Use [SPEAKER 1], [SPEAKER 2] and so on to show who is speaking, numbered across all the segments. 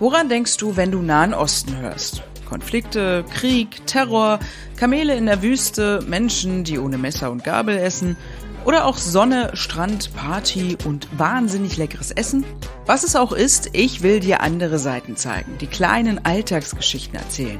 [SPEAKER 1] Woran denkst du, wenn du Nahen Osten hörst? Konflikte, Krieg, Terror, Kamele in der Wüste, Menschen, die ohne Messer und Gabel essen oder auch Sonne, Strand, Party und wahnsinnig leckeres Essen? Was es auch ist, ich will dir andere Seiten zeigen, die kleinen Alltagsgeschichten erzählen.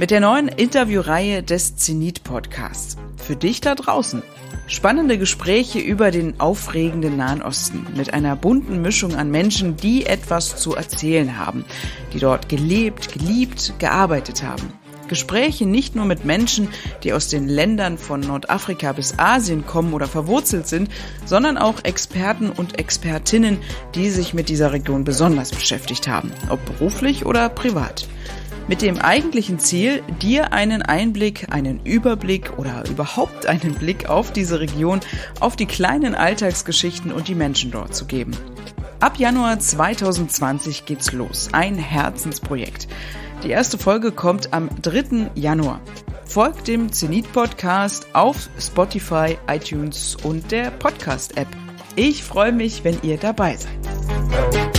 [SPEAKER 1] Mit der neuen Interviewreihe des Zenit Podcasts. Für dich da draußen. Spannende Gespräche über den aufregenden Nahen Osten mit einer bunten Mischung an Menschen, die etwas zu erzählen haben, die dort gelebt, geliebt, gearbeitet haben. Gespräche nicht nur mit Menschen, die aus den Ländern von Nordafrika bis Asien kommen oder verwurzelt sind, sondern auch Experten und Expertinnen, die sich mit dieser Region besonders beschäftigt haben, ob beruflich oder privat. Mit dem eigentlichen Ziel, dir einen Einblick, einen Überblick oder überhaupt einen Blick auf diese Region, auf die kleinen Alltagsgeschichten und die Menschen dort zu geben. Ab Januar 2020 geht's los. Ein Herzensprojekt. Die erste Folge kommt am 3. Januar. Folgt dem Zenit Podcast auf Spotify, iTunes und der Podcast App. Ich freue mich, wenn ihr dabei seid.